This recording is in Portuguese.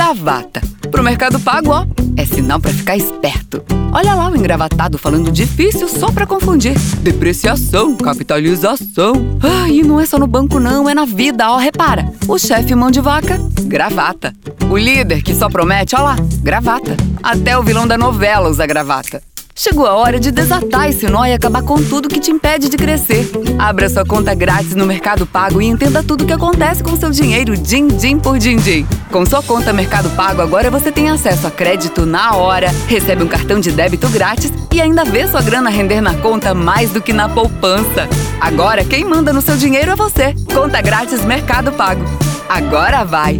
gravata. Pro Mercado Pago, ó, é sinal para ficar esperto. Olha lá o engravatado falando difícil só para confundir. Depreciação, capitalização. Ah, e não é só no banco não, é na vida, ó, repara. O chefe mão de vaca, gravata. O líder que só promete, ó lá, gravata. Até o vilão da novela usa gravata. Chegou a hora de desatar esse nó e acabar com tudo que te impede de crescer. Abra sua conta grátis no Mercado Pago e entenda tudo o que acontece com seu dinheiro din din por din din. Com sua conta Mercado Pago agora você tem acesso a crédito na hora, recebe um cartão de débito grátis e ainda vê sua grana render na conta mais do que na poupança. Agora quem manda no seu dinheiro é você. Conta grátis Mercado Pago. Agora vai!